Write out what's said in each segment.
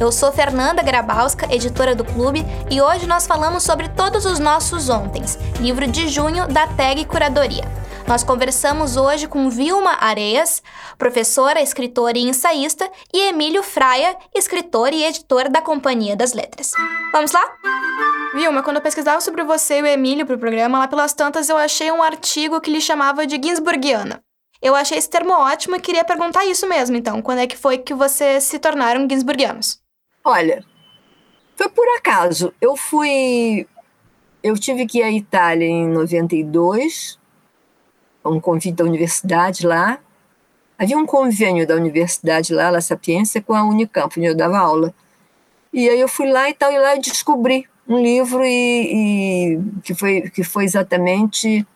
Eu sou Fernanda Grabalska, editora do clube, e hoje nós falamos sobre Todos os Nossos Ontens, livro de junho da TAG Curadoria. Nós conversamos hoje com Vilma Areias, professora, escritora e ensaísta, e Emílio Fraia, escritor e editor da Companhia das Letras. Vamos lá? Vilma, quando eu pesquisava sobre você e o Emílio para o programa, lá pelas tantas eu achei um artigo que lhe chamava de Ginsburgiana. Eu achei esse termo ótimo e queria perguntar isso mesmo, então. Quando é que foi que vocês se tornaram Ginsburgianos? Olha, foi por acaso. Eu fui. Eu tive que ir à Itália em 92, um convite da universidade lá. Havia um convênio da universidade lá, La Sapiência, com a Unicamp, onde eu dava aula. E aí eu fui lá e tal, e lá eu descobri um livro e, e que, foi, que foi exatamente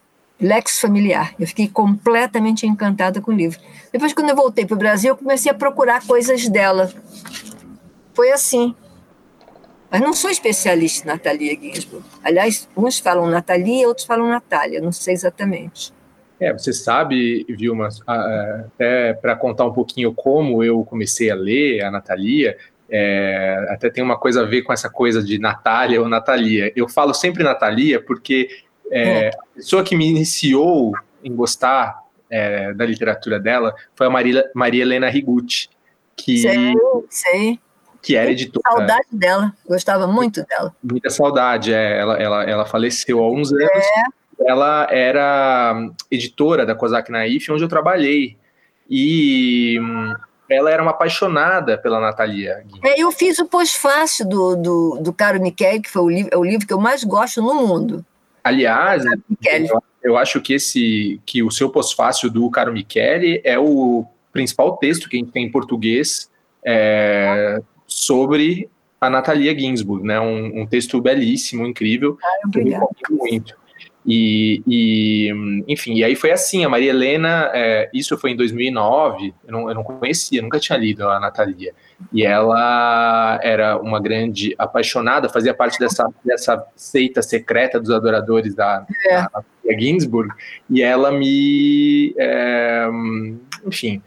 Lex Familiar. Eu fiquei completamente encantada com o livro. Depois, quando eu voltei para o Brasil, eu comecei a procurar coisas dela. Foi assim. Mas não sou especialista em Natalia Ginsburg. Aliás, uns falam Natalia, outros falam Natália, não sei exatamente. É, você sabe, Vilma, até para contar um pouquinho como eu comecei a ler a Natalia, é, até tem uma coisa a ver com essa coisa de Natália ou Natalia. Eu falo sempre Natalia porque é, a pessoa que me iniciou em gostar é, da literatura dela foi a Maria, Maria Helena Rigucci. Que, sei, sei que era editora. Saudade dela, gostava muito dela. Muita saudade, é. Ela, ela, ela faleceu há uns anos. É. Ela era editora da Kozak Naif, onde eu trabalhei. E hum, ela era uma apaixonada pela Natalia. É, eu fiz o pós-fácil do, do, do Caro Michele, que foi o livro, é o livro que eu mais gosto no mundo. Aliás, eu, eu, acho que esse que o seu pós-fácil do Caro Michele é o principal texto que a gente tem em português é, sobre a Natalia Ginsburg, né? Um, um texto belíssimo, incrível, ah, que eu recomendo muito. E, e, enfim, e aí foi assim, a Maria Helena, é, isso foi em 2009, eu não, eu não conhecia, nunca tinha lido a Natalia, e ela era uma grande apaixonada, fazia parte dessa, dessa seita secreta dos adoradores da, é. da Natalia Ginsburg, e ela me, é, enfim,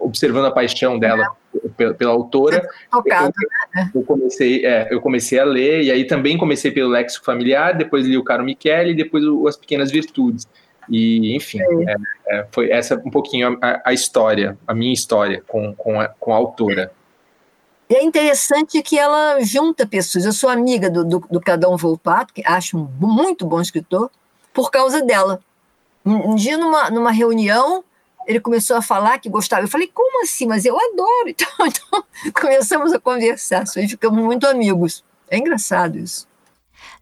observando a paixão dela pela, pela autora. Tocado, eu, né? eu, comecei, é, eu comecei a ler, e aí também comecei pelo Léxico Familiar, depois li o Caro Michele, e depois o, As Pequenas Virtudes. E, enfim, é, é, foi essa um pouquinho a, a, história, a minha história com, com, a, com a autora. E é interessante que ela junta pessoas. Eu sou amiga do, do, do Cadão Volpato, que acho um muito bom escritor, por causa dela. Um, um dia, numa, numa reunião, ele começou a falar que gostava. Eu falei, como assim? Mas eu adoro. Então, então começamos a conversar, ficamos muito amigos. É engraçado isso.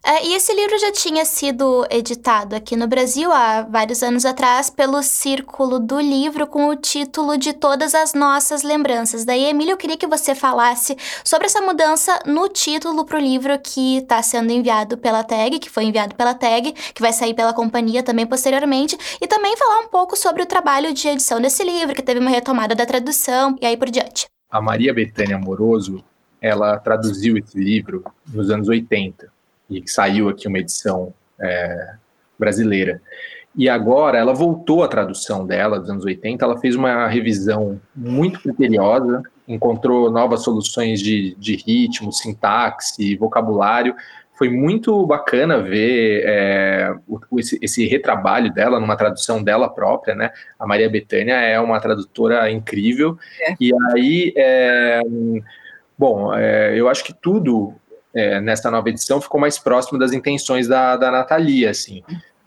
É, e esse livro já tinha sido editado aqui no Brasil há vários anos atrás pelo Círculo do Livro com o título de Todas as Nossas Lembranças. Daí, Emília, eu queria que você falasse sobre essa mudança no título para o livro que está sendo enviado pela TAG, que foi enviado pela TAG, que vai sair pela companhia também posteriormente, e também falar um pouco sobre o trabalho de edição desse livro, que teve uma retomada da tradução e aí por diante. A Maria Betânia Amoroso, ela traduziu esse livro nos anos 80 e saiu aqui uma edição é, brasileira. E agora ela voltou à tradução dela dos anos 80, ela fez uma revisão muito criteriosa, encontrou novas soluções de, de ritmo, sintaxe, vocabulário. Foi muito bacana ver é, o, esse, esse, retrabalho dela numa tradução dela própria, né? A Maria Bethânia é uma tradutora incrível. É. E aí, é, bom, é, eu acho que tudo é, nessa nova edição ficou mais próximo das intenções da, da Natalia, assim.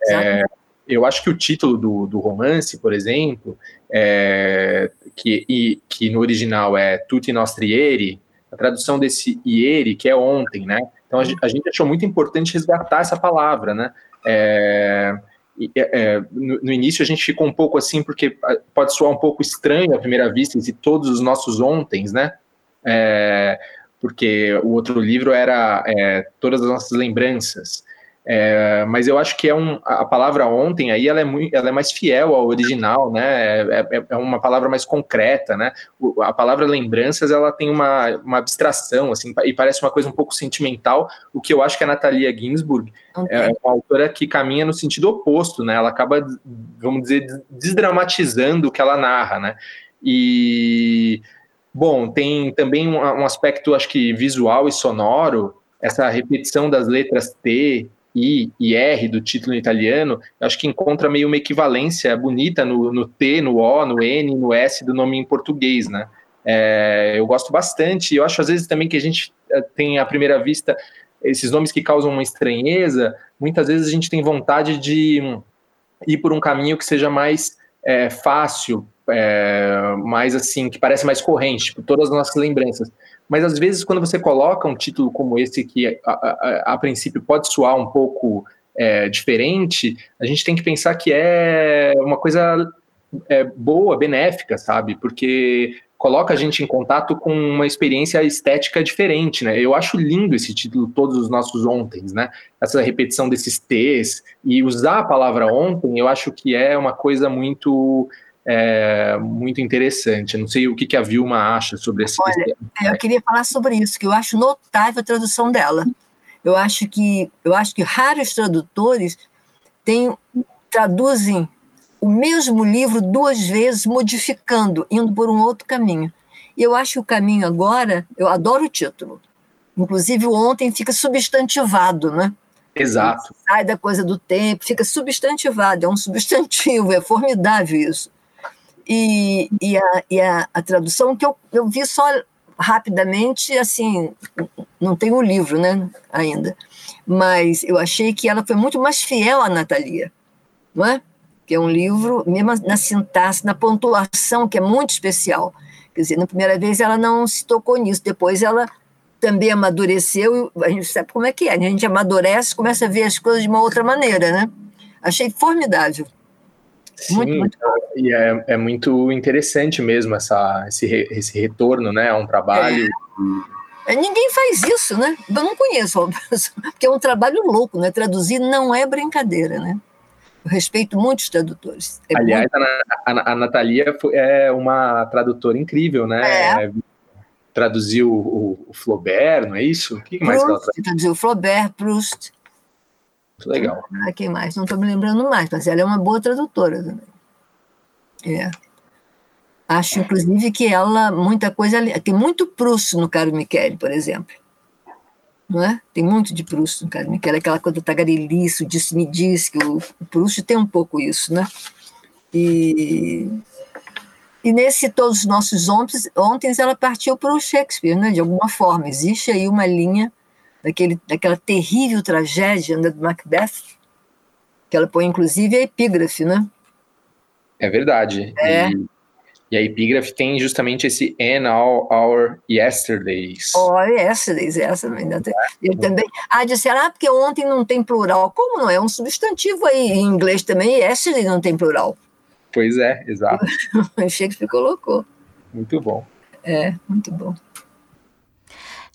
É, eu acho que o título do, do romance, por exemplo, é, que, e, que no original é Tutti Nostri Ieri, a tradução desse ieri, que é ontem, né? Então a, a gente achou muito importante resgatar essa palavra, né? É, é, no, no, início a gente ficou um pouco assim, porque pode soar um pouco estranho à primeira vista, e todos os nossos ontens, né? É, porque o outro livro era é, Todas as Nossas Lembranças. É, mas eu acho que é um, a palavra ontem aí ela é, muito, ela é mais fiel ao original, né? É, é, é uma palavra mais concreta, né? O, a palavra lembranças ela tem uma, uma abstração assim e parece uma coisa um pouco sentimental. O que eu acho que a Natalia Ginsburg okay. é uma autora que caminha no sentido oposto, né? Ela acaba, vamos dizer, desdramatizando o que ela narra, né? E bom, tem também um, um aspecto, acho que visual e sonoro. Essa repetição das letras T, I e R do título italiano, acho que encontra meio uma equivalência bonita no, no T, no O, no N, no S do nome em português, né? É, eu gosto bastante, eu acho às vezes também que a gente eh, tem à primeira vista esses nomes que causam uma estranheza, muitas vezes a gente tem vontade de ir por um caminho que seja mais é, fácil, é, mais assim, que parece mais corrente, tipo, todas as nossas lembranças. Mas às vezes, quando você coloca um título como esse, que a, a, a princípio pode soar um pouco é, diferente, a gente tem que pensar que é uma coisa é, boa, benéfica, sabe? Porque coloca a gente em contato com uma experiência estética diferente, né? Eu acho lindo esse título, Todos os Nossos Ontens, né? Essa repetição desses T's e usar a palavra ontem, eu acho que é uma coisa muito é, muito interessante. Não sei o que, que a Vilma acha sobre esse. Olha, eu queria falar sobre isso, que eu acho notável a tradução dela. Eu acho que eu acho que raros tradutores têm, traduzem o mesmo livro duas vezes, modificando, indo por um outro caminho. E eu acho que o caminho agora, eu adoro o título. Inclusive, o ontem fica substantivado, né? Exato. Sai da coisa do tempo, fica substantivado, é um substantivo, é formidável isso. E, e, a, e a, a, tradução que eu, eu vi só rapidamente, assim, não tem o livro, né, ainda, mas eu achei que ela foi muito mais fiel à Natalia, não é? Que é um livro, mesmo na sintaxe, na pontuação, que é muito especial. Quer dizer, na primeira vez ela não se tocou nisso, depois ela também amadureceu, a gente sabe como é que é, né? a gente amadurece, começa a ver as coisas de uma outra maneira, né? Achei formidável. Sim, muito, muito e é, é muito interessante mesmo essa, esse, esse retorno né, a um trabalho. É. Ninguém faz isso, né? Eu não conheço, porque é um trabalho louco, né? Traduzir não é brincadeira, né? Eu respeito muitos tradutores. É Aliás, muito... a, a, a Natalia é uma tradutora incrível, né? É. Traduziu o, o, Flaubert, não é isso? O que mais Proust, ela traduziu? Flaubert, Proust. Muito legal. Ah, quem mais? Não estou me lembrando mais, mas ela é uma boa tradutora também. É. Acho, inclusive, que ela, muita coisa. Tem muito Proust no Caro Michele, por exemplo. Não é? Tem muito de Proust no Caro Michele, aquela coisa tagarelice, o disse-me diz, que o, o Proust tem um pouco isso, né? E, e nesse Todos os Nossos Ontem, ontem ela partiu para o Shakespeare, né? De alguma forma. Existe aí uma linha daquele, daquela terrível tragédia né, do Macbeth, que ela põe inclusive a epígrafe, né? É verdade. É. E, e, a epígrafe tem justamente esse and all our yesterdays. All yesterdays, essa ainda tem. Eu também. Ah, disseram, ah, porque ontem não tem plural. Como não? É um substantivo aí em inglês também, yesterday não tem plural. Pois é, exato. Shakespeare colocou. Muito bom. É, muito bom.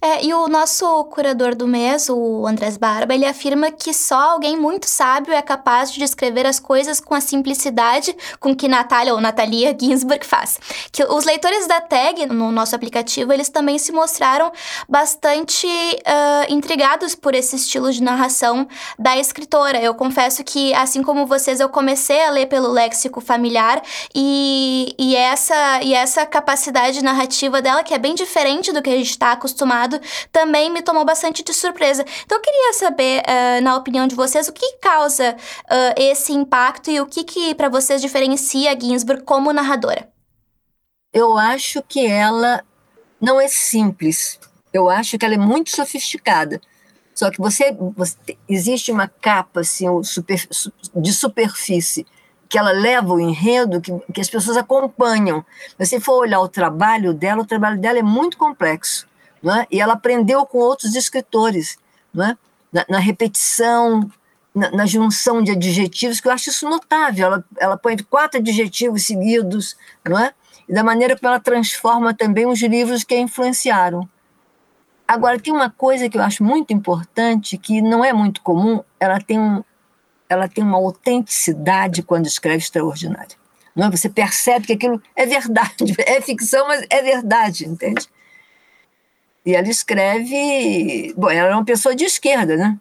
É, e o nosso curador do mês, o Andrés Barba, ele afirma que só alguém muito sábio é capaz de descrever as coisas com a simplicidade com que Natália ou Natalia Ginsburg faz. Que os leitores da tag no nosso aplicativo, eles também se mostraram bastante uh, intrigados por esse estilo de narração da escritora. Eu confesso que, assim como vocês, eu comecei a ler pelo léxico familiar e, e, essa, e essa capacidade narrativa dela, que é bem diferente do que a gente está acostumado também me tomou bastante de surpresa. Então eu queria saber, uh, na opinião de vocês, o que causa uh, esse impacto e o que, que para vocês diferencia a Ginsburg como narradora? Eu acho que ela não é simples. Eu acho que ela é muito sofisticada. Só que você, você existe uma capa assim, super, de superfície que ela leva o enredo que, que as pessoas acompanham. Mas se for olhar o trabalho dela, o trabalho dela é muito complexo é? e ela aprendeu com outros escritores, é? na, na, repetição, na, na, junção de adjetivos, que eu acho isso notável. Ela, ela põe quatro adjetivos seguidos, é? e da maneira como ela transforma também os livros que a influenciaram. Agora, tem uma coisa que eu acho muito importante, que não é muito comum, ela tem, um, ela tem uma autenticidade quando escreve extraordinária. Não é? Você percebe que aquilo é verdade, é ficção, mas é verdade, entende? E ela escreve. Bom, ela é uma pessoa de esquerda, né?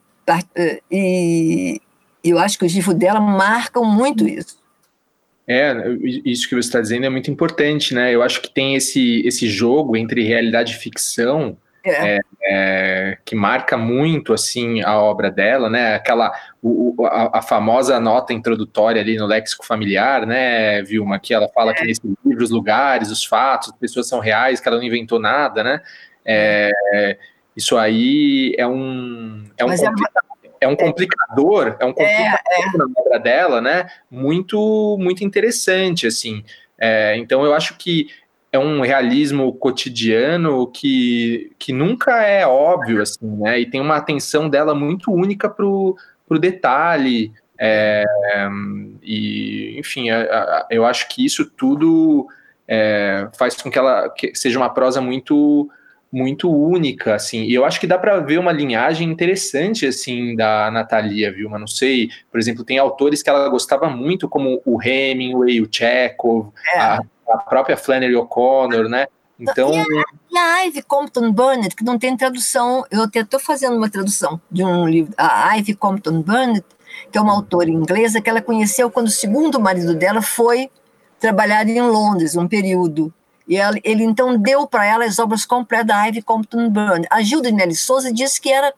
E eu acho que os livros dela marcam muito isso. É, isso que você está dizendo é muito importante, né? Eu acho que tem esse, esse jogo entre realidade e ficção é. É, é, que marca muito assim a obra dela, né? Aquela o, a, a, famosa nota introdutória ali no léxico familiar, né, Vilma, que ela fala que é. nesse livro os lugares, os fatos, as pessoas são reais, que ela não inventou nada, né? É, isso aí é um é um é um complicador, é um complicador é, é. na obra dela, né? Muito, muito interessante, assim. É, então eu acho que é um realismo cotidiano que, que nunca é óbvio, assim, né? E tem uma atenção dela muito única pro, pro detalhe. É, e, enfim, eu acho que isso tudo é, faz com que ela que seja uma prosa muito muito única, assim, e eu acho que dá para ver uma linhagem interessante, assim, da Natalia, viu, mas não sei, por exemplo, tem autores que ela gostava muito, como o Hemingway, o Chekhov, é. a, a, própria Flannery O'Connor, né, então... E a, e a Ivy Compton Burnett, que não tem tradução, eu até estou fazendo uma tradução de um livro, a Ivy Compton Burnett, que é uma autora inglesa que ela conheceu quando o segundo marido dela foi trabalhar em Londres, um período, e ela, ele então deu para ela as obras completas da Ivy Compton Byrne. A Gilda de Melly Souza disse que era,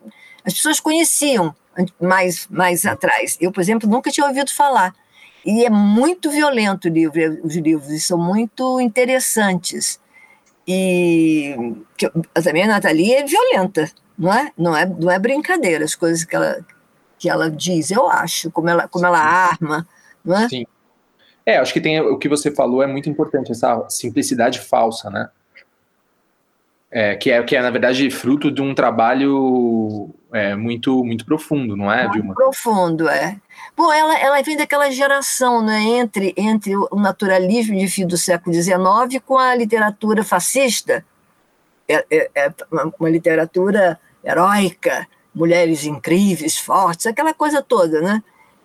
as pessoas conheciam mais, mais atrás. Eu, por exemplo, nunca tinha ouvido falar. E é muito violento o livro, os livros, são muito interessantes. E que, também a Nathalie é violenta, não é? Não é, não é brincadeira as coisas que ela, que ela diz, eu acho, como ela, como ela arma, não é? Sim. É, acho que tem o que você falou é muito importante, essa simplicidade falsa, né? É, que, é, que é, na verdade, fruto de um trabalho é, muito muito profundo, não é, muito Vilma? Profundo, é. Bom, ela, ela vem daquela geração né, entre, entre o naturalismo de fim do século XIX com a literatura fascista, é, é, é uma literatura heróica, mulheres incríveis, fortes, aquela coisa toda, né?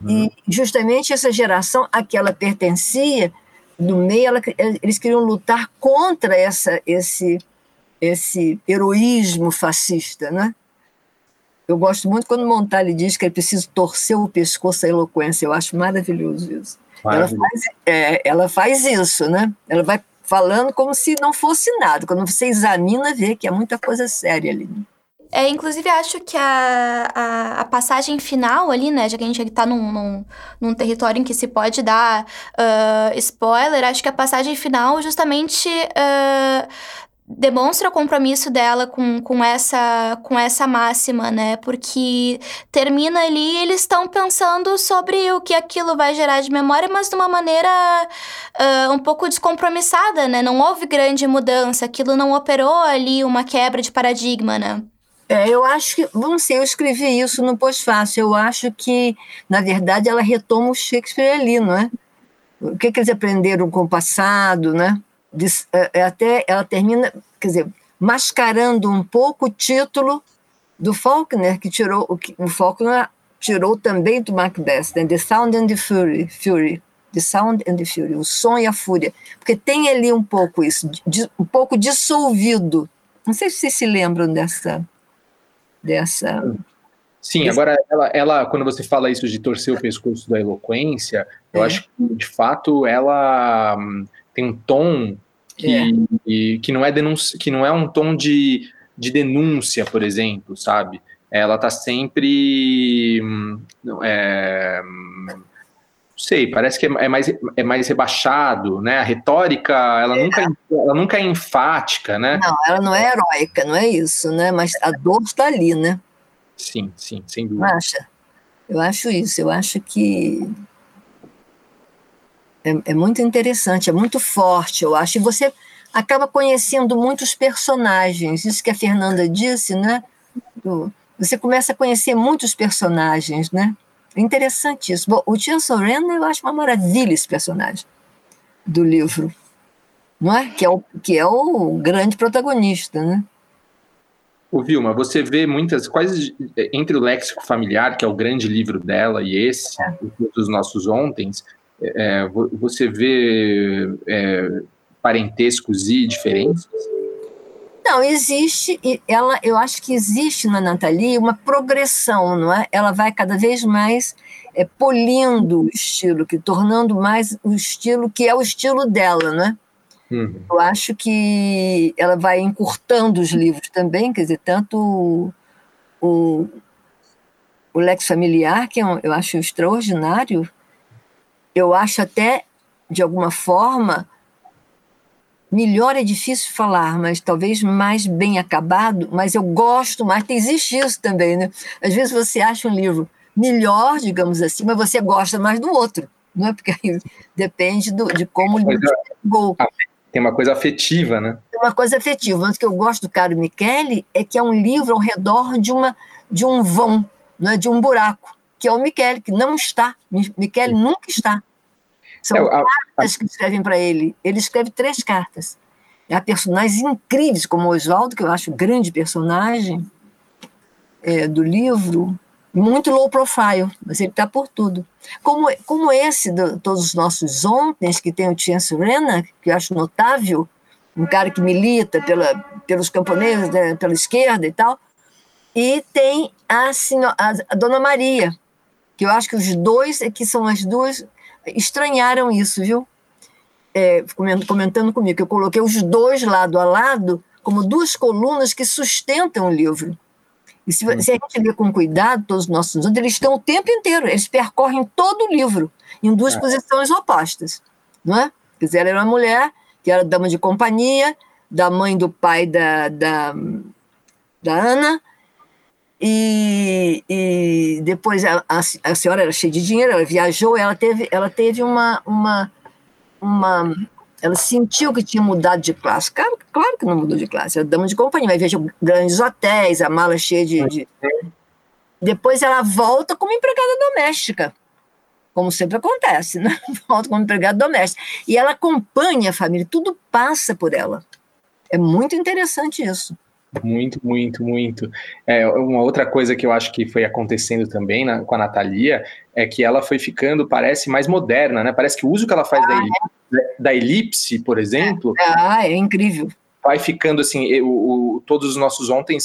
E uhum. justamente essa geração a que ela pertencia, no meio, ela, eles queriam lutar contra essa, esse, esse heroísmo fascista, né? Eu gosto muito quando Montale diz que é preciso torcer o pescoço à eloquência. Eu acho maravilhoso isso. Ela faz, é, ela faz isso, né? Ela vai falando como se não fosse nada. Quando você examina, vê que é muita coisa séria ali. Né? É, inclusive, acho que a, a, a, passagem final ali, né? Já que a gente está num, num, num, território em que se pode dar uh, spoiler, acho que a passagem final justamente uh, demonstra o compromisso dela com, com, essa, com essa máxima, né? Porque termina ali eles estão pensando sobre o que aquilo vai gerar de memória, mas de uma maneira uh, um pouco descompromissada, né? Não houve grande mudança, aquilo não operou ali uma quebra de paradigma, né? É, eu acho que, não sei, eu escrevi isso no pós-fácil. Eu acho que, na verdade, ela retoma o Shakespeare ali, não é? O que, que eles aprenderam com o passado, né? É, é até ela termina, quer dizer, mascarando um pouco o título do Faulkner, que tirou o, o Faulkner tirou também do Macbeth, né? The Sound and the Fury, Fury, The Sound and the Fury, o som e a fúria, porque tem ali um pouco isso, um pouco dissolvido. Não sei se vocês se lembram dessa dessa. Sim, agora ela, ela, quando você fala isso de torcer o pescoço da eloquência, eu é. acho que de fato ela hum, tem um tom que, é. que não é denúncia, que não é um tom de, de denúncia, por exemplo, sabe? Ela tá sempre hum, é, hum, sei, parece que é, é, mais, é mais rebaixado, né? A retórica, ela, é. nunca, ela nunca é enfática, né? Não, ela não é heróica, não é isso, né? Mas a dor está ali, né? Sim, sim, sem dúvida. Não acha? Eu acho isso, eu acho que é, é muito interessante, é muito forte, eu acho. E você acaba conhecendo muitos personagens, isso que a Fernanda disse, né? Você começa a conhecer muitos personagens, né? Interessante isso. Bom, o Tio Sorena, eu acho uma maravilha esse personagem do livro, não é? Que é o, que é o grande protagonista, né? O Vilma, você vê muitas, quase entre o léxico familiar, que é o grande livro dela, e esse, é. dos nossos ontens, é, você vê é, parentescos e diferenças? Não, existe, ela, eu acho que existe na Nathalie uma progressão, não é? Ela vai cada vez mais é, polindo o estilo, que tornando mais o estilo que é o estilo dela, não é? Uhum. Eu acho que ela vai encurtando os livros também, quer dizer, tanto o, o Lex Familiar, que é eu acho extraordinário, eu acho até, de alguma forma, melhor é difícil falar, mas talvez mais bem acabado, mas eu gosto mais, existe isso também, né? Às vezes você acha um livro melhor, digamos assim, mas você gosta mais do outro, não é? Porque aí depende do, de como o livro chegou. Tem uma coisa afetiva, né? Tem uma coisa afetiva. Mas o que eu gosto do Caro Michele é que é um livro ao redor de, uma, de um vão, né, de um buraco, que é o Michele, que não está. Michele nunca está. São é, a, cartas a... que escrevem para ele. Ele escreve três cartas. Há personagens incríveis, como o Oswaldo, que eu acho grande personagem é, do livro, muito low profile, mas ele está por tudo. Como, como esse, de todos os nossos ontem, que tem o Chance Rena, que eu acho notável, um cara que milita pela, pelos camponeses, né, pela esquerda e tal, e tem a, senhora, a, a Dona Maria, que eu acho que os dois, é que são as duas, estranharam isso, viu? É, comentando comigo, que eu coloquei os dois lado a lado como duas colunas que sustentam o livro. E se, se, a gente ler com cuidado todos os nossos estudos, eles estão o tempo inteiro, eles percorrem todo o livro, em duas é. posições opostas. Não é? Quer dizer, ela era uma mulher que era dama de companhia, da mãe do pai da, da, da Ana, e, e depois a, a, a, senhora era cheia de dinheiro, ela viajou, ela teve, ela teve uma, uma, uma ela sentiu que tinha mudado de classe. Claro, claro que não mudou de classe, era dama de companhia, mas veja grandes hotéis, a mala cheia de, de. Depois ela volta como empregada doméstica, como sempre acontece, né? Volta como empregada doméstica. E ela acompanha a família, tudo passa por ela. É muito interessante isso. Muito, muito, muito. É, uma outra coisa que eu acho que foi acontecendo também na, com a Natalia é que ela foi ficando, parece, mais moderna, né? Parece que o uso que ela faz ah, da, elipse, da, elipse, por exemplo. Ah, é incrível. Vai ficando assim, o, o todos os nossos ontem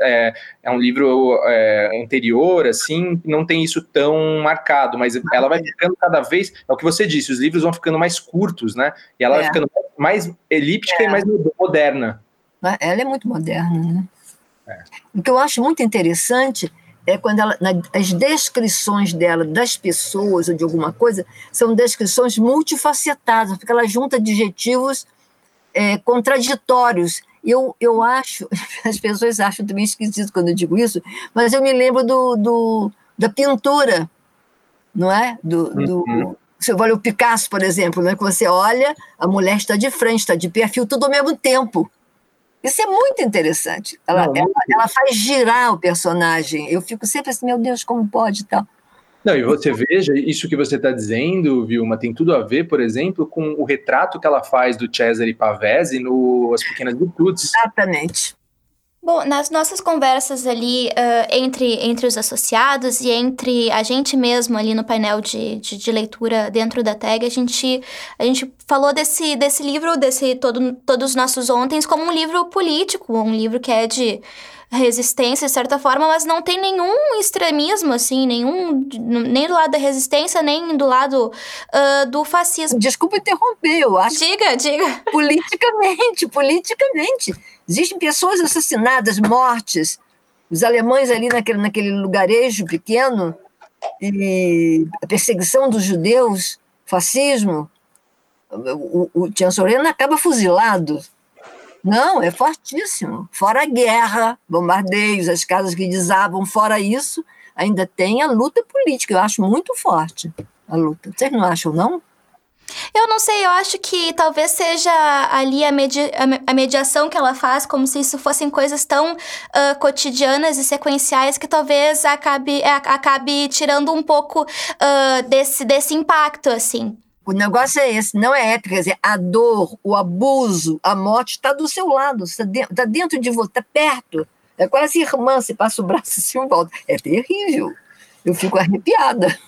é, é um livro é, anterior, assim, não tem isso tão marcado, mas ela vai ficando cada vez, é o que você disse, os livros vão ficando mais curtos, né? E ela vai é. ficando mais elíptica e é. mais moderna. Né? Ela é muito moderna. Né? É. O que eu acho muito interessante é quando ela, as descrições dela das pessoas ou de alguma coisa são descrições multifacetadas, porque ela junta adjetivos é, contraditórios. Eu, eu acho, as pessoas acham também esquisito quando eu digo isso, mas eu me lembro do, do da pintura, não é? Do, do, uhum. Você olha o Picasso, por exemplo, né? que você olha, a mulher está de frente, está de perfil, tudo ao mesmo tempo. Isso é muito interessante. Ela, Não, ela, ela, faz girar o personagem. Eu fico sempre assim, meu Deus, como pode tal. Não, e você veja, isso que você está dizendo, Vilma, tem tudo a ver, por exemplo, com o retrato que ela faz do Cesare Pavese no As Pequenas Virtudes. Exatamente. Bom, nas nossas conversas ali uh, entre, entre os associados e entre a gente mesmo ali no painel de, de, de, leitura dentro da tag, a gente, a gente falou desse, desse livro, desse todo, Todos os Nossos Ontens, como um livro político, um livro que é de resistência, de certa forma, mas não tem nenhum extremismo, assim, nenhum. Nem do lado da resistência, nem do lado uh, do fascismo. Desculpa interromper, eu acho. Diga, diga. Politicamente, politicamente. Existem pessoas assassinadas, mortes. Os alemães ali naquele, naquele lugarejo pequeno, e a perseguição dos judeus, fascismo. O, o, o acaba fuzilado não, é fortíssimo. Fora a guerra, bombardeios, as casas que desabam, fora isso, ainda tem a luta política. Eu acho muito forte a luta. Vocês não acham, não? Eu não sei, eu acho que talvez seja ali a, medi a mediação que ela faz, como se isso fossem coisas tão uh, cotidianas e sequenciais que talvez acabe, acabe tirando um pouco uh, desse, desse impacto, assim. O negócio é esse, não é épico, quer dizer, a dor, o abuso, a morte está do seu lado, está dentro, tá dentro de você, está perto. É quase irmã, você passa o braço assim e volta. É terrível. Eu fico arrepiada.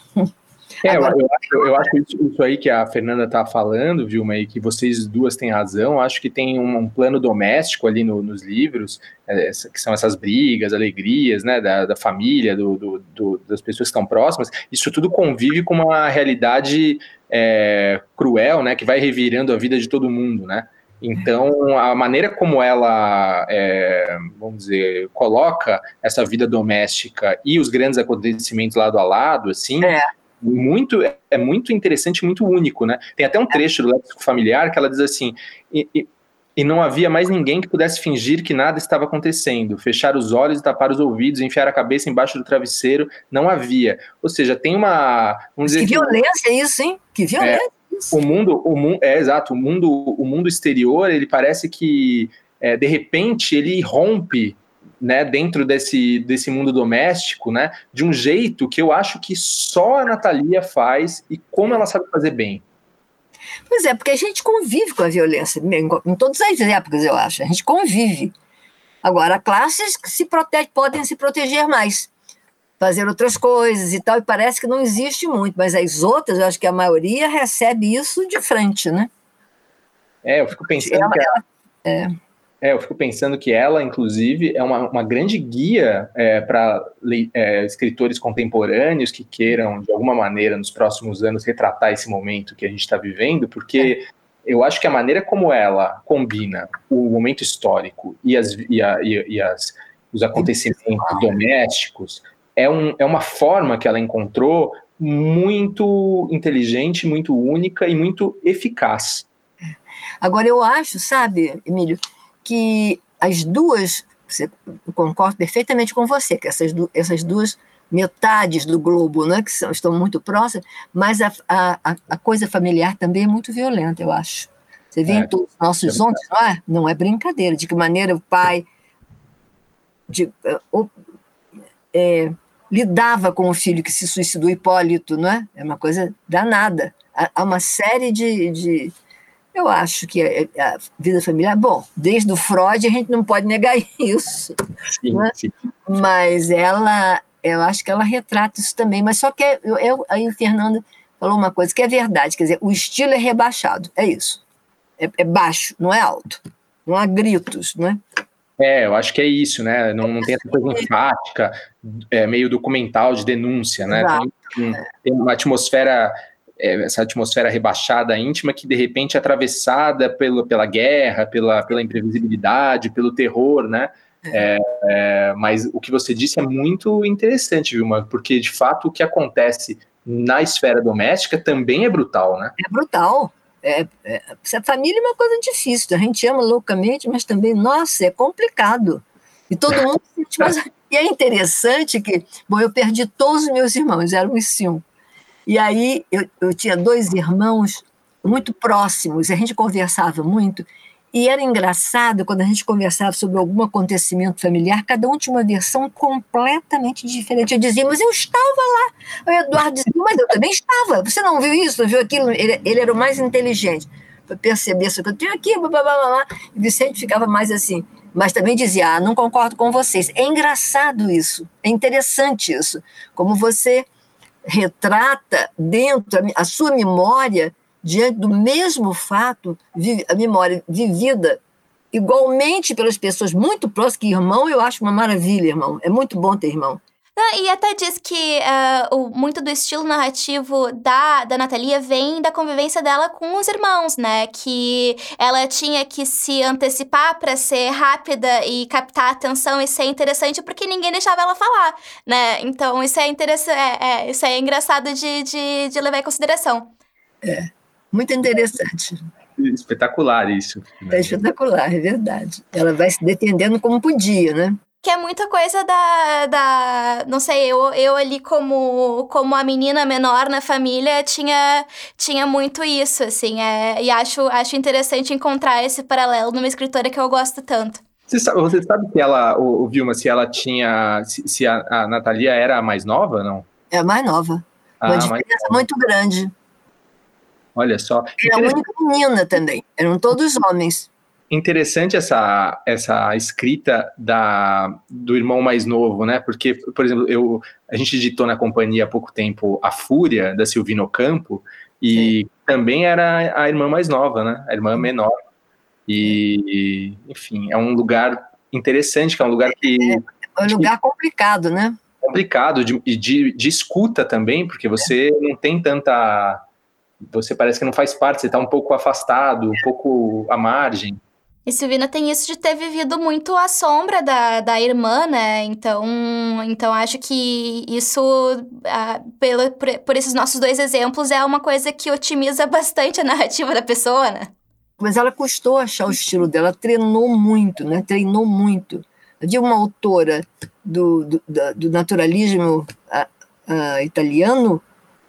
É, Agora, eu, acho, eu acho isso, isso, aí que a Fernanda está falando, Vilma, e que vocês duas têm razão. Acho que tem um, um plano doméstico ali no, nos livros, é, que são essas brigas, alegrias, né, da, da família, do, do, do, das pessoas que estão próximas. Isso tudo convive com uma realidade é, cruel, né, que vai revirando a vida de todo mundo, né? Então, a maneira como ela, é, vamos dizer, coloca essa vida doméstica e os grandes acontecimentos lado a lado, assim, é muito é muito interessante, muito único, né? Tem até um trecho do léxico familiar que ela diz assim: e, e, e, não havia mais ninguém que pudesse fingir que nada estava acontecendo, fechar os olhos e tapar os ouvidos, enfiar a cabeça embaixo do travesseiro, não havia. Ou seja, tem uma, vamos dizer, que violência que, isso, hein? Que violência. É, o mundo, o mundo, é exato. O mundo, o mundo exterior, ele parece que é, de repente ele rompe né, dentro desse, desse mundo doméstico, né, de um jeito que eu acho que só a Natalia faz e como ela sabe fazer bem. Pois é, porque a gente convive com a violência, em todas as épocas, eu acho, a gente convive. Agora, classes que se protege, podem se proteger mais, fazer outras coisas e tal, e parece que não existe muito, mas as outras, eu acho que a maioria recebe isso de frente, né? É, eu fico pensando ela, que... Ela, é. É, eu fico pensando que ela, inclusive, é uma, uma grande guia é, para é, escritores contemporâneos que queiram, de alguma maneira, nos próximos anos, retratar esse momento que a gente está vivendo, porque é. eu acho que a maneira como ela combina o momento histórico e, as, e, a, e, e as, os acontecimentos domésticos é, um, é uma forma que ela encontrou muito inteligente, muito única e muito eficaz. Agora, eu acho, sabe, Emílio, que as duas, eu concordo perfeitamente com você, que essas, essas duas metades do globo, né, que são, estão muito próximas, mas a, a, a coisa familiar também é muito violenta, eu acho. Você vê é, em todos os nossos é ontem, não é? Não é brincadeira. De que maneira o pai de, é, lidava com o filho que se suicidou, Hipólito, não é? É uma coisa danada. Há uma série de, de eu acho que a, a, vida familiar, bom, desde o Freud a gente não pode negar isso. Sim, né? sim. Mas ela, eu acho que ela retrata isso também. Mas só que eu, eu, aí o Fernando falou uma coisa que é verdade, quer dizer, o estilo é rebaixado, é isso. É, é baixo, não é alto. Não há gritos, não é? É, eu acho que é isso, né? Não, não tem essa coisa enfática, é, meio documental de denúncia, né? Tem, tem, uma atmosfera é, essa atmosfera rebaixada, íntima, que de repente é atravessada pelo, pela guerra, pela, pela imprevisibilidade, pelo terror, né? É, é, mas o que você disse é muito interessante, Vilma, porque de fato o que acontece na esfera doméstica também é brutal, né? É brutal. É, é, a família é uma coisa difícil, a gente ama loucamente, mas também, nossa, é complicado. E todo mundo sente mais. E é interessante que, bom, eu perdi todos os meus irmãos, eram os cinco. E aí eu, eu tinha dois irmãos muito próximos, a gente conversava muito, e era engraçado quando a gente conversava sobre algum acontecimento familiar, cada um tinha uma versão completamente diferente. Eu dizia, mas eu estava lá. O Eduardo dizia, mas eu também estava. Você não viu isso, não viu aquilo? Ele, ele era o mais inteligente para perceber isso que eu tenho aqui, blá, blá, blá, blá. E Vicente ficava mais assim. Mas também dizia, ah, não concordo com vocês. É engraçado isso, é interessante isso. Como você retrata dentro a sua memória diante do mesmo fato, a memória vivida igualmente pelas pessoas muito próximas, que irmão eu acho uma maravilha, irmão. É muito bom ter irmão. E até diz que uh, o, muito do estilo narrativo da, da Natalia vem da convivência dela com os irmãos, né? Que ela tinha que se antecipar para ser rápida e captar a atenção e ser interessante porque ninguém deixava ela falar, né? Então isso é interessante, é, é, isso é engraçado de, de, de levar em consideração. É, muito interessante. Espetacular isso. É espetacular, é verdade. Ela vai se defendendo como podia, né? Que é muita coisa da, da não sei, eu, eu ali como, como a menina menor na família tinha, tinha muito isso, assim, é, e acho, acho interessante encontrar esse paralelo numa escritora que eu gosto tanto. Você sabe, você sabe que ela, o, o Vilma, se ela tinha, se, se a, a Natalia era a mais nova, não? É a mais nova, uma ah, diferença muito grande. Olha só. É a única menina também, eram todos homens. Interessante essa, essa escrita da, do irmão mais novo, né? Porque, por exemplo, eu, a gente editou na companhia há pouco tempo A Fúria, da Silvino Campo, e Sim. também era a irmã mais nova, né? A irmã menor. E, enfim, é um lugar interessante, que é um lugar que. É, é um lugar complicado, né? Complicado, de, de, de escuta também, porque você não tem tanta. Você parece que não faz parte, você está um pouco afastado, um pouco à margem. E Silvina tem isso de ter vivido muito à sombra da, da irmã, né? Então, então acho que isso, ah, por, por esses nossos dois exemplos, é uma coisa que otimiza bastante a narrativa da pessoa, né? Mas ela custou achar o estilo dela, treinou muito, né? Treinou muito. Havia uma autora do, do, do naturalismo italiano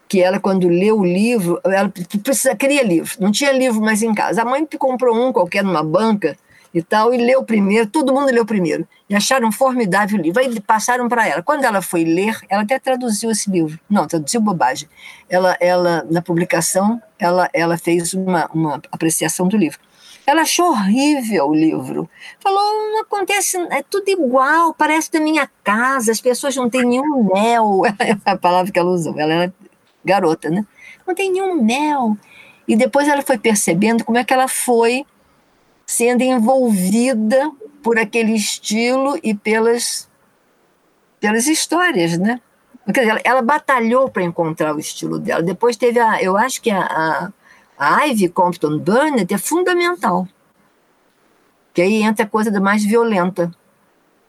que ela, quando leu o livro, ela precisa, queria livro, não tinha livro mais em casa. A mãe comprou um qualquer numa banca e tal, e leu primeiro, todo mundo leu primeiro, e acharam formidável o livro. Aí passaram para ela. Quando ela foi ler, ela até traduziu esse livro. Não, traduziu bobagem. Ela, ela na publicação, ela, ela fez uma, uma apreciação do livro. Ela achou horrível o livro. Falou: não acontece, é tudo igual, parece da minha casa, as pessoas não têm nenhum mel. É a palavra que ela usou, ela era garota, né? Não tem nenhum mel. E depois ela foi percebendo como é que ela foi sendo envolvida por aquele estilo e pelas, pelas histórias, né? Quer dizer, ela, batalhou para encontrar o estilo dela. Depois teve a, eu acho que a, a, a Ivy Compton Burnett é fundamental. Que aí entra a coisa da mais violenta.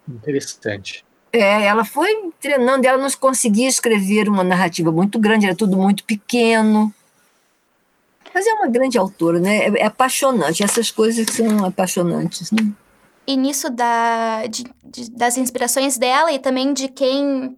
Interessante. É, ela foi treinando, ela não conseguia escrever uma narrativa muito grande, era tudo muito pequeno. Mas é uma grande autora, né? É, é apaixonante, essas coisas são apaixonantes, né? E nisso da, de, de, das inspirações dela e também de quem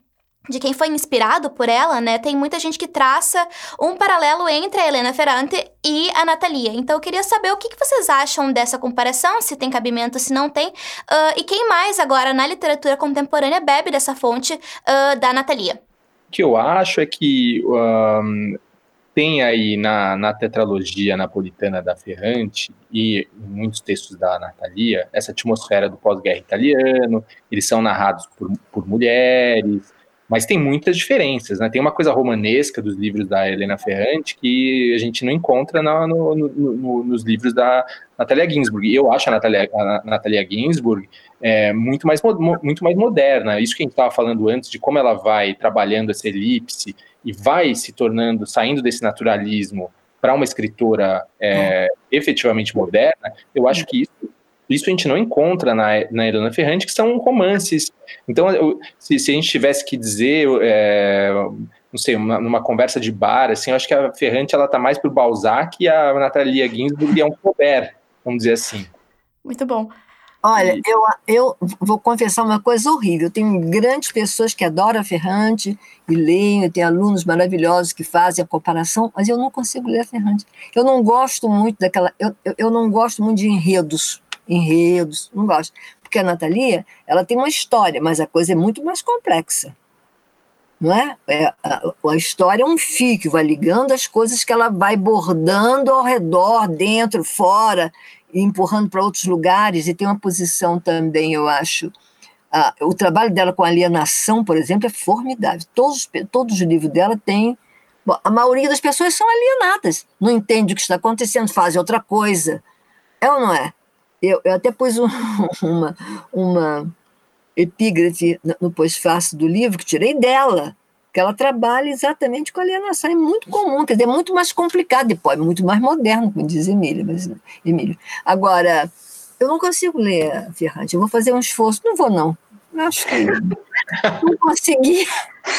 de quem foi inspirado por ela, né? Tem muita gente que traça um paralelo entre a Helena Ferrante e a Natalia. Então eu queria saber o que, vocês acham dessa comparação, se tem cabimento, se não tem, uh, e quem mais agora na literatura contemporânea bebe dessa fonte uh, da Natalia. O que eu acho é que um, tem aí na, na tetralogia napolitana da Ferrante e em muitos textos da Natalia essa atmosfera do pós-guerra italiano, eles são narrados por, por mulheres, mas tem muitas diferenças, né? Tem uma coisa romanesca dos livros da Helena Ferrante que a gente não encontra no, no, no, nos livros da Natalia Ginsburg. E eu acho a Natalia, a Natalia Ginsburg é, muito, mais, muito mais moderna. Isso que a gente estava falando antes, de como ela vai trabalhando essa elipse e vai se tornando, saindo desse naturalismo para uma escritora é, efetivamente moderna, eu acho que isso, isso a gente não encontra na, na Helena Ferrante, que são romances. Então, eu, se, se, a gente tivesse que dizer, é, não sei, uma, numa conversa de bar, assim, eu acho que a Ferrante ela tá mais pro Balzac e a Natalia Ginsburg é um Flaubert, vamos dizer assim. Muito bom. Olha, eu, eu vou confessar uma coisa horrível. Eu tenho grandes pessoas que adoram a Ferrante e leem, eu tenho alunos maravilhosos que fazem a comparação, mas eu não consigo ler a Ferrante. Eu não gosto muito daquela. Eu, eu, eu não gosto muito de enredos. Enredos, não gosto. Porque a Natalia, ela tem uma história, mas a coisa é muito mais complexa. Não é? é a, a história é um fio que vai ligando as coisas que ela vai bordando ao redor, dentro, fora e empurrando para outros lugares, e tem uma posição também, eu acho. Ah, o trabalho dela com alienação, por exemplo, é formidável. Todos, todos os livros dela têm. Bom, a maioria das pessoas são alienadas, não entende o que está acontecendo, fazem outra coisa. É ou não é? Eu, eu até pus um, uma, uma epígrafe no pós-fácil do livro que tirei dela que ela trabalha exatamente com alienação. É muito comum, quer dizer, é muito mais complicado, depois, é muito mais moderno, como diz Emília. Mas, Emílio. Agora, eu não consigo ler Ferrante, eu vou fazer um esforço. Não vou, não. Acho que não consegui,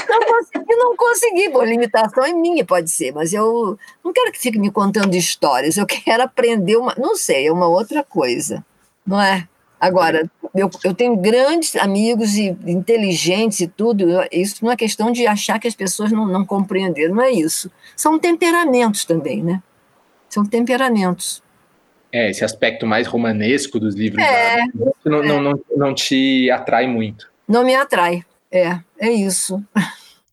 não consegui, não consegui. Bom, limitação é minha, pode ser, mas eu não quero que fique me contando histórias, eu quero aprender uma, não sei, é uma outra coisa, não é? Agora, eu, eu tenho grandes amigos e inteligentes e tudo, isso não é questão de achar que as pessoas não, não compreenderam, não é isso. São temperamentos também, né? São temperamentos. É, esse aspecto mais romanesco dos livros é, da... não, é. não, não, não te atrai muito. Não me atrai, é, é isso.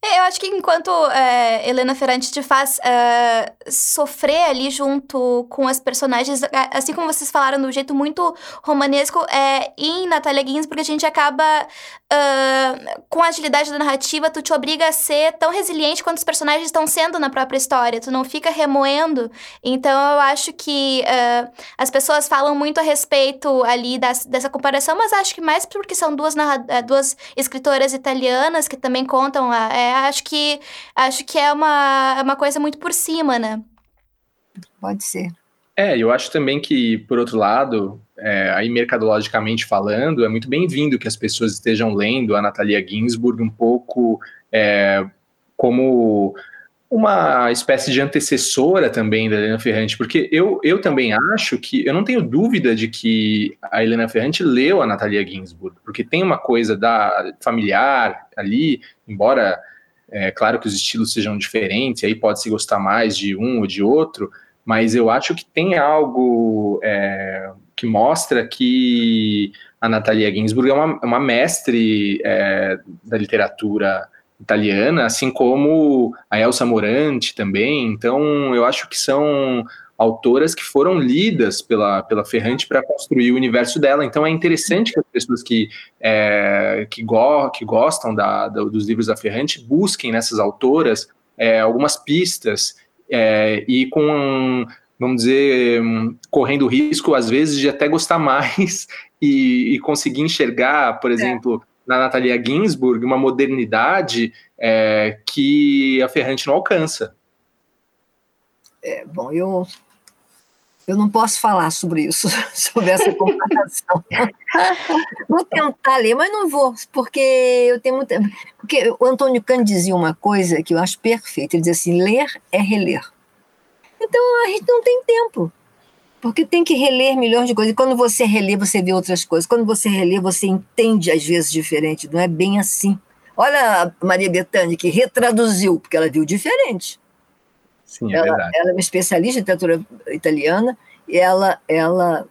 eu acho que enquanto é, Helena Ferrante te faz é, sofrer ali junto com as personagens, assim como vocês falaram, do jeito muito romanesco, é, em Natalia Ginsburg a gente acaba, uh, com a agilidade da narrativa, tu te obriga a ser tão resiliente quanto os personagens estão sendo na própria história, tu não fica remoendo. Então eu acho que uh, as pessoas falam muito a respeito ali das, dessa comparação, mas acho que mais porque são duas, duas escritoras italianas que também contam a é, acho que acho que é uma, é uma coisa muito por cima, né? Pode ser. É, eu acho também que, por outro lado, é, aí mercadologicamente falando, é muito bem-vindo que as pessoas estejam lendo a Natalia Ginsburg um pouco é, como uma espécie de antecessora também da Helena Ferrante, porque eu, eu também acho que, eu não tenho dúvida de que a Helena Ferrante leu a Natalia Ginsburg, porque tem uma coisa da familiar ali, embora é claro que os estilos sejam diferentes, aí pode-se gostar mais de um ou de outro, mas eu acho que tem algo é, que mostra que a Natalia Ginsburg é uma, uma mestre é, da literatura italiana, assim como a Elsa Morante também. Então, eu acho que são autoras que foram lidas pela, pela Ferrante para construir o universo dela. Então, é interessante que as pessoas que, é, que, go, que gostam da, da, dos livros da Ferrante busquem nessas autoras é, algumas pistas é, e com vamos dizer, correndo risco, às vezes, de até gostar mais e, e conseguir enxergar, por é. exemplo, na Natalia Ginsburg uma modernidade é, que a Ferrante não alcança. É, bom, eu, eu não posso falar sobre isso, sobre essa comparação. vou tentar ler, mas não vou, porque eu tenho muita. Porque o Antônio Cândido dizia uma coisa que eu acho perfeita: ele dizia assim, ler é reler. Então a gente não tem tempo. Porque tem que reler milhões de coisas. E quando você relê, você vê outras coisas. Quando você relê, você entende às vezes diferente. Não é bem assim. Olha a Maria Bethânia, que retraduziu, porque ela viu diferente. Sim, é ela, verdade. Ela é uma especialista em literatura italiana. E ela, ela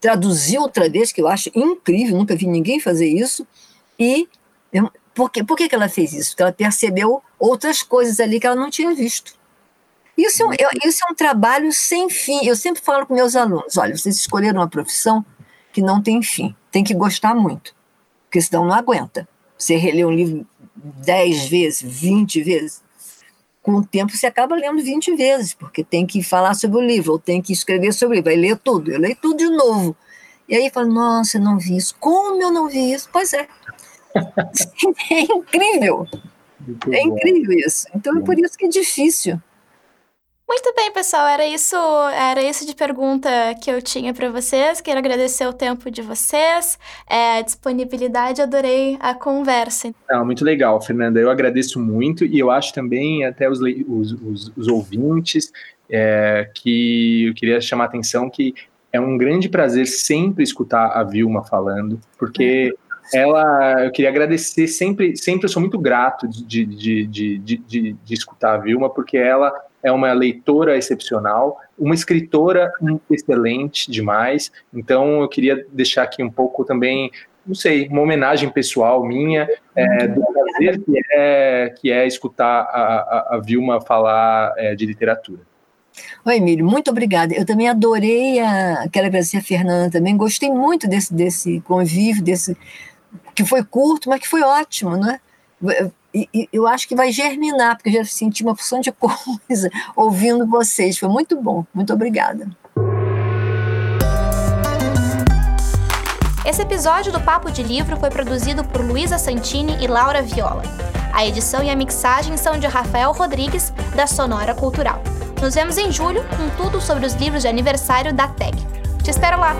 traduziu outra vez, que eu acho incrível, nunca vi ninguém fazer isso. E por, que, por que, que ela fez isso? Porque ela percebeu outras coisas ali que ela não tinha visto. Isso é, um, isso é um trabalho sem fim. Eu sempre falo com meus alunos: olha, vocês escolheram uma profissão que não tem fim, tem que gostar muito, porque senão não aguenta. Você relê um livro 10 vezes, 20 vezes, com o tempo você acaba lendo 20 vezes, porque tem que falar sobre o livro, ou tem que escrever sobre o livro, vai ler tudo. Eu leio tudo de novo. E aí fala, nossa, eu não vi isso. Como eu não vi isso? Pois é. é incrível. Muito é bom. incrível isso. Então é por isso que é difícil. Muito bem, pessoal. Era isso, era isso de pergunta que eu tinha para vocês. Quero agradecer o tempo de vocês, é, a disponibilidade. Adorei a conversa. Ah, muito legal, Fernanda. Eu agradeço muito e eu acho também até os, os, os, os ouvintes é, que eu queria chamar a atenção que é um grande prazer sempre escutar a Vilma falando, porque ela, eu queria agradecer sempre, sempre eu sou muito grato de, de, de, de escutar a Vilma, porque ela é uma leitora excepcional, uma escritora excelente demais. Então, eu queria deixar aqui um pouco também, não sei, uma homenagem pessoal minha, é, do prazer que é, que é escutar a, a, a Vilma falar é, de literatura. Oi, Emílio, muito obrigada. Eu também adorei, a, quero agradecer a Fernanda também, gostei muito desse, desse convívio, desse que foi curto, mas que foi ótimo, né? E, e, eu acho que vai germinar, porque eu já senti uma porção de coisa ouvindo vocês. Foi muito bom. Muito obrigada. Esse episódio do Papo de Livro foi produzido por Luísa Santini e Laura Viola. A edição e a mixagem são de Rafael Rodrigues, da Sonora Cultural. Nos vemos em julho com tudo sobre os livros de aniversário da TEG. Te espero lá!